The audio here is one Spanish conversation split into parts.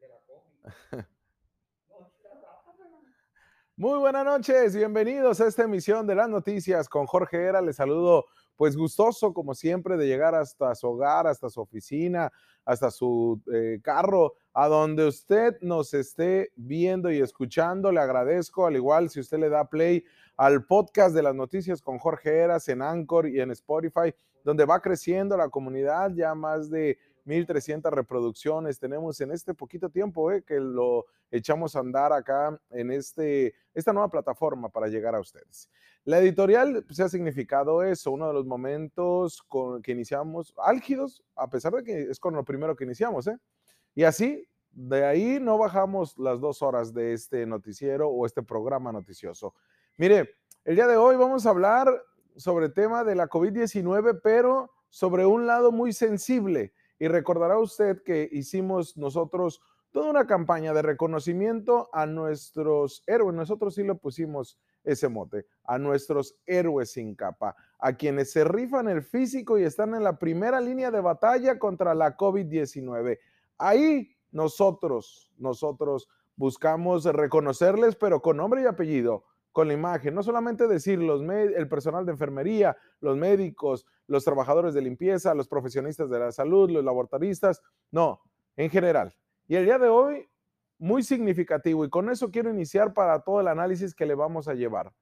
Muy buenas noches, bienvenidos a esta emisión de las noticias con Jorge Era. Les saludo pues gustoso como siempre de llegar hasta su hogar, hasta su oficina, hasta su eh, carro, a donde usted nos esté viendo y escuchando. Le agradezco, al igual si usted le da play al podcast de las noticias con Jorge Eras en Anchor y en Spotify, donde va creciendo la comunidad, ya más de 1.300 reproducciones tenemos en este poquito tiempo eh, que lo echamos a andar acá en este, esta nueva plataforma para llegar a ustedes. La editorial pues, ha significado eso, uno de los momentos con que iniciamos álgidos, a pesar de que es con lo primero que iniciamos. ¿eh? Y así, de ahí no bajamos las dos horas de este noticiero o este programa noticioso. Mire, el día de hoy vamos a hablar sobre el tema de la COVID-19, pero sobre un lado muy sensible y recordará usted que hicimos nosotros toda una campaña de reconocimiento a nuestros héroes. Nosotros sí le pusimos ese mote, a nuestros héroes sin capa, a quienes se rifan el físico y están en la primera línea de batalla contra la COVID-19. Ahí nosotros, nosotros buscamos reconocerles, pero con nombre y apellido, con la imagen, no solamente decir los el personal de enfermería, los médicos, los trabajadores de limpieza, los profesionistas de la salud, los laboratoristas, no, en general. Y el día de hoy, muy significativo, y con eso quiero iniciar para todo el análisis que le vamos a llevar.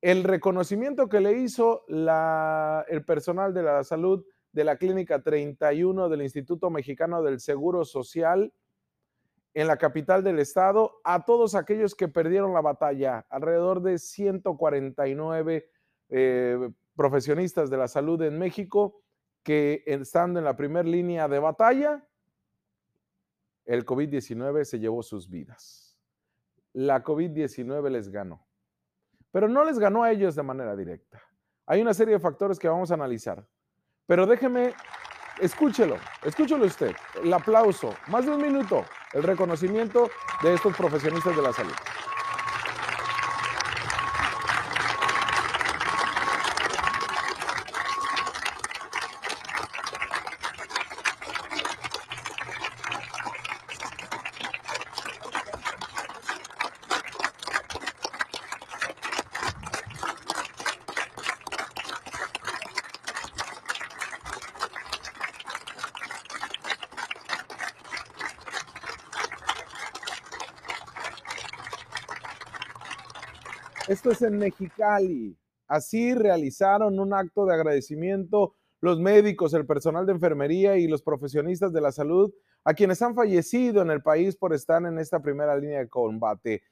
El reconocimiento que le hizo la, el personal de la salud de la Clínica 31 del Instituto Mexicano del Seguro Social en la capital del estado a todos aquellos que perdieron la batalla, alrededor de 149 eh, profesionistas de la salud en México que estando en la primera línea de batalla, el COVID-19 se llevó sus vidas. La COVID-19 les ganó, pero no les ganó a ellos de manera directa. Hay una serie de factores que vamos a analizar, pero déjeme Escúchelo, escúchelo usted. El aplauso, más de un minuto, el reconocimiento de estos profesionistas de la salud. Esto es en Mexicali. Así realizaron un acto de agradecimiento los médicos, el personal de enfermería y los profesionistas de la salud a quienes han fallecido en el país por estar en esta primera línea de combate.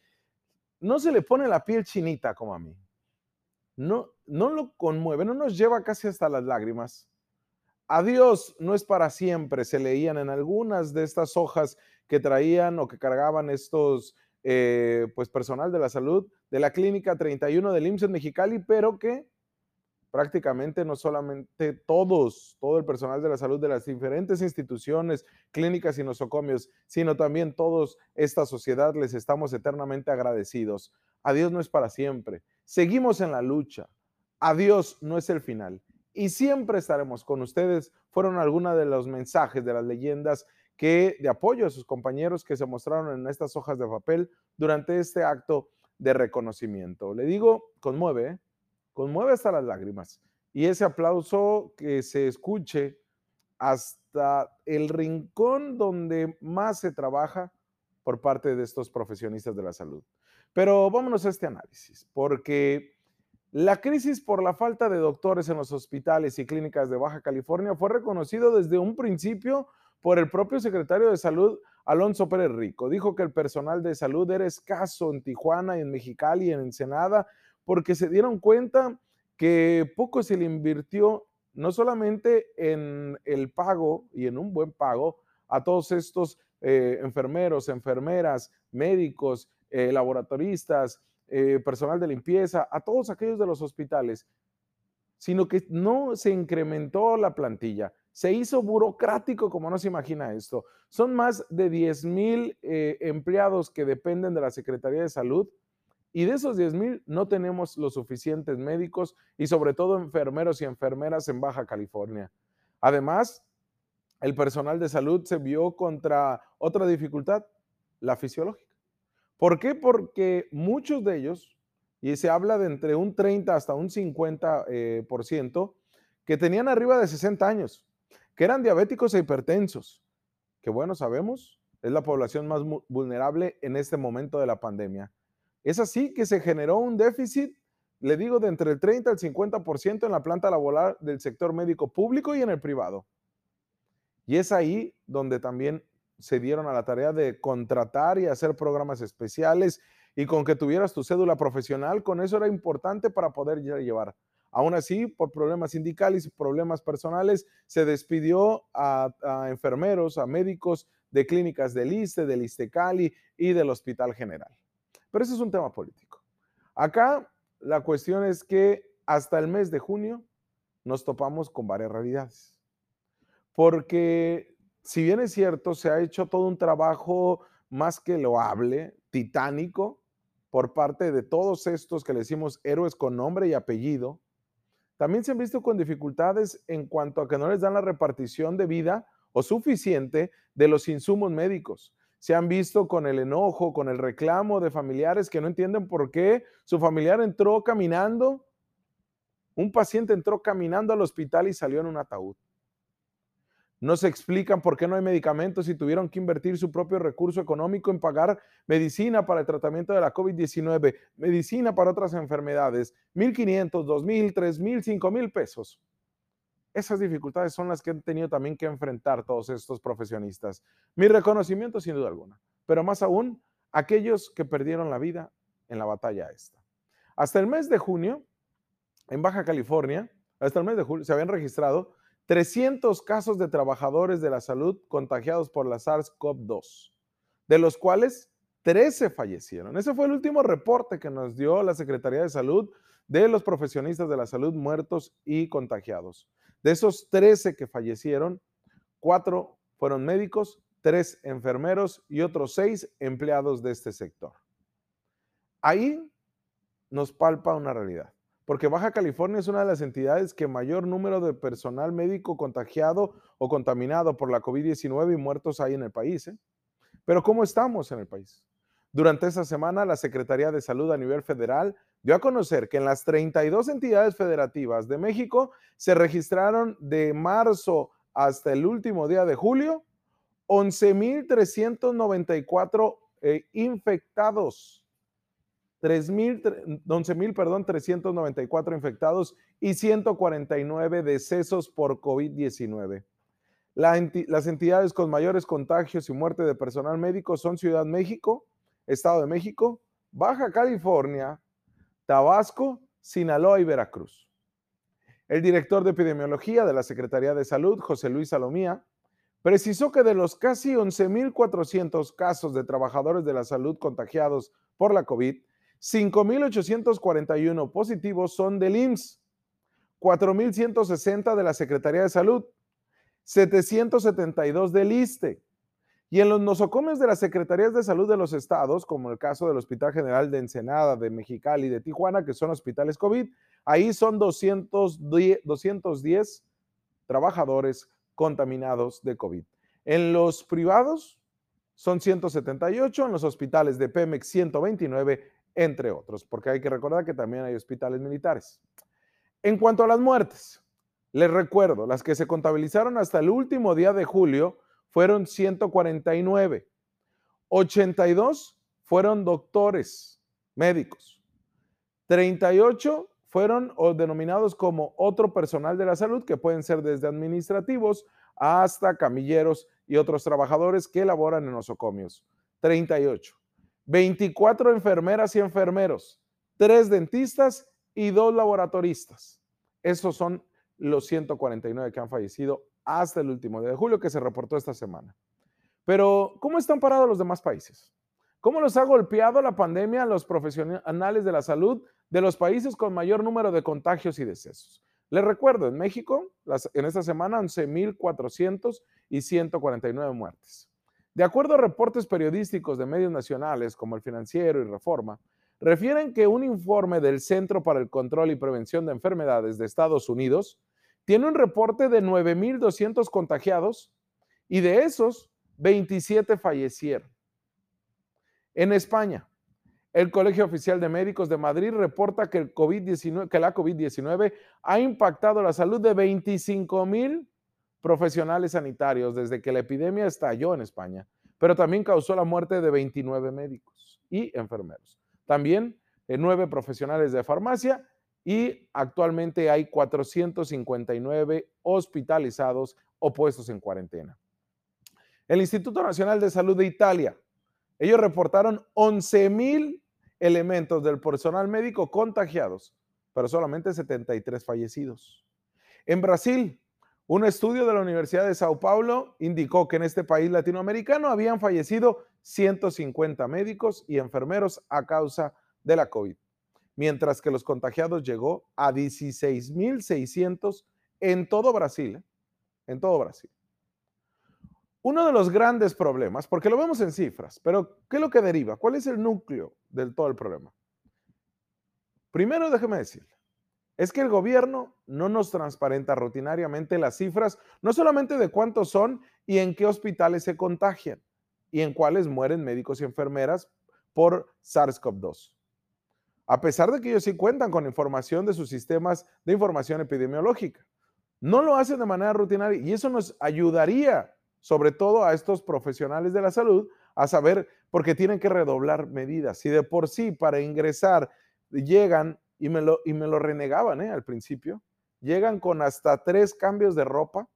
No se le pone la piel chinita como a mí. No, no lo conmueve, no nos lleva casi hasta las lágrimas. Adiós no es para siempre, se leían en algunas de estas hojas que traían o que cargaban estos eh, pues personal de la salud de la Clínica 31 del IMSS en Mexicali, pero que prácticamente no solamente todos, todo el personal de la salud de las diferentes instituciones, clínicas y nosocomios, sino también todos esta sociedad les estamos eternamente agradecidos. Adiós no es para siempre. Seguimos en la lucha. Adiós no es el final. Y siempre estaremos con ustedes. Fueron algunos de los mensajes de las leyendas que de apoyo a sus compañeros que se mostraron en estas hojas de papel durante este acto de reconocimiento. Le digo, conmueve, conmueve hasta las lágrimas. Y ese aplauso que se escuche hasta el rincón donde más se trabaja por parte de estos profesionistas de la salud. Pero vámonos a este análisis, porque la crisis por la falta de doctores en los hospitales y clínicas de Baja California fue reconocido desde un principio por el propio secretario de Salud, Alonso Pérez Rico. Dijo que el personal de salud era escaso en Tijuana y en Mexicali y en Ensenada porque se dieron cuenta que poco se le invirtió no solamente en el pago y en un buen pago a todos estos eh, enfermeros, enfermeras, médicos, eh, laboratoristas, eh, personal de limpieza, a todos aquellos de los hospitales, sino que no se incrementó la plantilla. Se hizo burocrático como no se imagina esto. Son más de 10 mil eh, empleados que dependen de la Secretaría de Salud y de esos 10 mil no tenemos los suficientes médicos y sobre todo enfermeros y enfermeras en Baja California. Además, el personal de salud se vio contra otra dificultad, la fisiológica. ¿Por qué? Porque muchos de ellos, y se habla de entre un 30 hasta un 50%, eh, por ciento, que tenían arriba de 60 años, que eran diabéticos e hipertensos, que bueno, sabemos, es la población más vulnerable en este momento de la pandemia. Es así que se generó un déficit, le digo, de entre el 30 al 50% en la planta laboral del sector médico público y en el privado. Y es ahí donde también se dieron a la tarea de contratar y hacer programas especiales y con que tuvieras tu cédula profesional, con eso era importante para poder llevar. Aún así, por problemas sindicales y problemas personales, se despidió a, enfermeros, a médicos de clínicas del ISTE, del ISTECALI y del Hospital General. Pero ese es un tema político. Acá la cuestión es que hasta el mes de junio nos topamos con varias realidades porque si bien es cierto, se ha hecho todo un trabajo más que loable, titánico, por parte de todos estos que le decimos héroes con nombre y apellido, también se han visto con dificultades en cuanto a que no les dan la repartición de vida o suficiente de los insumos médicos. Se han visto con el enojo, con el reclamo de familiares que no entienden por qué su familiar entró caminando, un paciente entró caminando al hospital y salió en un ataúd. No se explican por qué no hay medicamentos y tuvieron que invertir su propio recurso económico en pagar medicina para el tratamiento de la COVID-19, medicina para otras enfermedades, 1.500, 2.000, 3.000, 5.000 pesos. Esas dificultades son las que han tenido también que enfrentar todos estos profesionistas. Mi reconocimiento sin duda alguna, pero más aún aquellos que perdieron la vida en la batalla esta. Hasta el mes de junio, en Baja California, hasta el mes de julio, se habían registrado 300 casos de trabajadores de la salud contagiados por la SARS-CoV-2, de los cuales 13 fallecieron. Ese fue el último reporte que nos dio la Secretaría de Salud de los profesionistas de la salud muertos y contagiados. De esos 13 que fallecieron, 4 fueron médicos, 3 enfermeros y otros 6 empleados de este sector. Ahí nos palpa una realidad porque Baja California es una de las entidades que mayor número de personal médico contagiado o contaminado por la COVID-19 y muertos hay en el país. ¿eh? Pero ¿cómo estamos en el país? Durante esta semana, la Secretaría de Salud a nivel federal dio a conocer que en las 32 entidades federativas de México se registraron de marzo hasta el último día de julio 11.394 eh, infectados 11.000, perdón, 394 infectados y 149 decesos por COVID-19. las entidades con mayores contagios y muerte de personal médico son Ciudad México, Estado de México, Baja California, Tabasco, Sinaloa y Veracruz. El director de epidemiología de la Secretaría de Salud, José Luis Salomía, precisó que de los casi 11.400 casos de trabajadores de la salud contagiados por la COVID, 5.841 positivos son del IMSS, 4.160 de la Secretaría de Salud, 772 del ISTE. Y en los nosocomios de las Secretarías de Salud de los estados, como el caso del Hospital General de Ensenada, de Mexicali de Tijuana, que son hospitales COVID, ahí son 210, 210 trabajadores contaminados de COVID. En los privados son 178, en los hospitales de Pemex 129 entre otros, porque hay que recordar que también hay hospitales militares. En cuanto a las muertes, les recuerdo, las que se contabilizaron hasta el último día de julio fueron 149. 82 fueron doctores, médicos. 38 fueron denominados como otro personal de la salud, que pueden ser desde administrativos hasta camilleros y otros trabajadores que laboran en nosocomios. 38. 24 enfermeras y enfermeros, 3 dentistas y 2 laboratoristas. Esos son los 149 que han fallecido hasta el último día de julio que se reportó esta semana. Pero, ¿cómo están parados los demás países? ¿Cómo los ha golpeado la pandemia a los profesionales de la salud de los países con mayor número de contagios y decesos? Les recuerdo, en México, en esta semana, 11.400 y 149 muertes. De acuerdo a reportes periodísticos de medios nacionales como El Financiero y Reforma, refieren que un informe del Centro para el Control y Prevención de Enfermedades de Estados Unidos tiene un reporte de 9.200 contagiados Y de esos, 27 fallecieron. En España, el Colegio Oficial de Médicos de Madrid reporta que, el COVID que la COVID-19 ha impactado la salud de 25 mil profesionales sanitarios desde que la epidemia estalló en España, pero también causó la muerte de 29 médicos y enfermeros. También eh, nueve profesionales de farmacia y actualmente hay 459 hospitalizados o puestos en cuarentena. El Instituto Nacional de Salud de Italia, ellos reportaron 11 mil elementos del personal médico contagiados, pero solamente 73 fallecidos. En Brasil, un estudio de la Universidad de Sao Paulo indicó que en este país latinoamericano habían fallecido 150 médicos y enfermeros a causa de la COVID, mientras que los contagiados llegó a 16.600 en todo Brasil, ¿eh? en todo Brasil. Uno de los grandes problemas, porque lo vemos en cifras, pero ¿qué es lo que deriva? ¿Cuál es el núcleo del todo el problema? Primero, déjeme decirle, es que el gobierno no nos transparenta rutinariamente las cifras, no solamente de cuántos son y en qué hospitales se contagian y en cuáles mueren médicos y enfermeras por SARS-CoV-2. A pesar de que ellos sí cuentan con información de sus sistemas de información epidemiológica. No lo hacen de manera rutinaria y eso nos ayudaría, sobre todo a estos profesionales de la salud, a saber, porque tienen que redoblar medidas. Si de por sí para ingresar llegan y me lo, y me lo renegaban ¿eh? al principio. Llegan con hasta tres cambios de ropa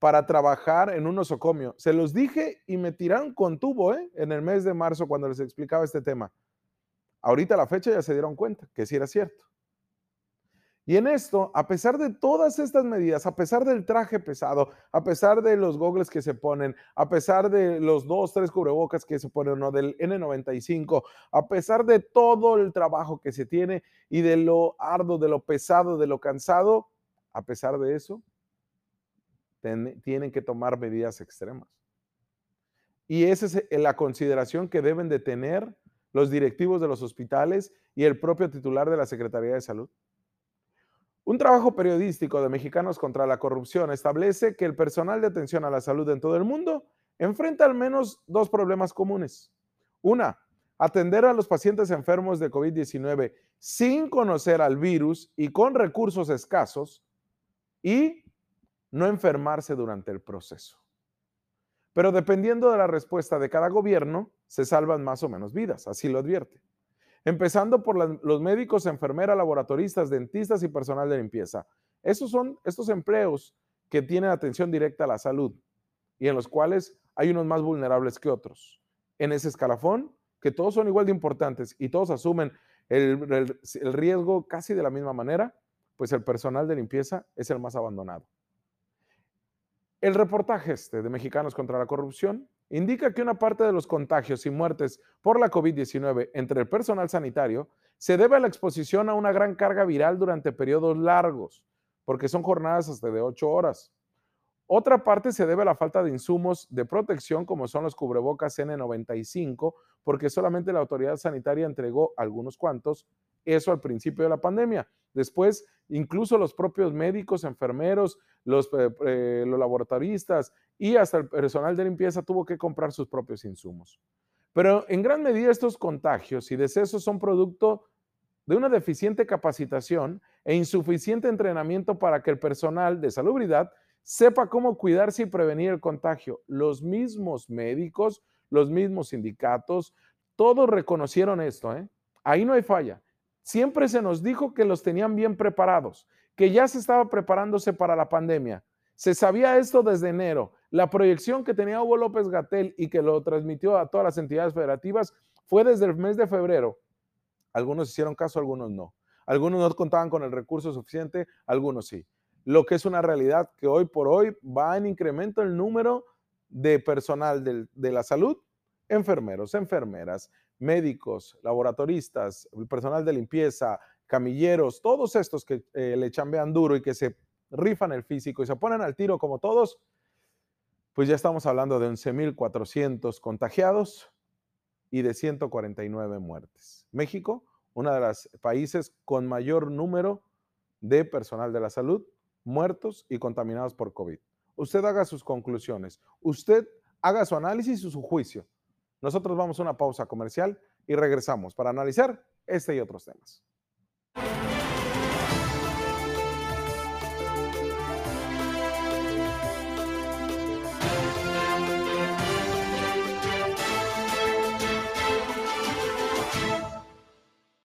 para trabajar en un osocomio. Se los dije y me tiraron con tubo ¿eh? en el mes de marzo cuando les explicaba este tema. Ahorita la fecha ya se dieron cuenta que sí era cierto. Y en esto, a pesar de todas estas medidas, a pesar del traje pesado, a pesar de los gogles que se ponen, a pesar de los dos, tres cubrebocas que se ponen, o del N95, a pesar de todo el trabajo que se tiene y de lo arduo, de lo pesado, de lo cansado, a pesar de eso, tienen que tomar medidas extremas. Y esa es eh, la consideración que deben de tener los directivos de los hospitales y el propio titular de la Secretaría de Salud. Un trabajo periodístico de Mexicanos contra la Corrupción establece que el personal de atención a la salud en todo el mundo enfrenta al menos dos problemas comunes. Una, atender a los pacientes enfermos de COVID-19 sin conocer al virus y con recursos escasos y no enfermarse durante el proceso. Pero dependiendo de la respuesta de cada gobierno, se salvan más o menos vidas, así lo advierte empezando por los médicos, enfermeras, laboratoristas, dentistas y personal de limpieza. Esos son estos empleos que tienen atención directa a la salud y en los cuales hay unos más vulnerables que otros. En ese escalafón, que todos son igual de importantes y todos asumen el, el riesgo casi de la misma manera, pues el personal de limpieza es el más abandonado. El reportaje este de Mexicanos contra la Corrupción indica que una parte de los contagios y muertes por la COVID-19 entre el personal sanitario se debe a la exposición a una gran carga viral durante periodos largos, porque son jornadas hasta de 8 horas. Otra parte se debe a la falta de insumos de protección, como son los cubrebocas N95, porque solamente la autoridad sanitaria entregó algunos cuantos, eso al principio de la pandemia. Después, incluso los propios médicos, enfermeros, los, eh, eh, los laboratoristas y hasta el personal de limpieza tuvo que comprar sus propios insumos. Pero en gran medida estos contagios y decesos son producto de una deficiente capacitación e insuficiente entrenamiento para que el personal de salubridad sepa cómo cuidarse y prevenir el contagio. Los mismos médicos, los mismos sindicatos, todos reconocieron esto. ¿eh? Ahí no hay falla. Siempre se nos dijo que los tenían bien preparados, que ya se estaba preparándose para la pandemia. Se sabía esto desde enero. La proyección que tenía Hugo López Gatel y que lo transmitió a todas las entidades federativas fue desde el mes de febrero. Algunos hicieron caso, algunos no. Algunos no contaban con el recurso suficiente, algunos sí. Lo que es una realidad que hoy por hoy va en incremento el número de personal de la salud, enfermeros, enfermeras, médicos, laboratoristas, personal de limpieza, camilleros, todos estos que eh, le chambean duro y que se rifan el físico y se ponen al tiro como todos, pues ya estamos hablando de 11.400 contagiados y de 149 muertes. México, uno de los países con mayor número de personal de la salud muertos y contaminados por COVID. usted haga sus conclusiones, usted haga su análisis y su juicio. Nosotros vamos a una pausa comercial y regresamos para analizar este y otros temas.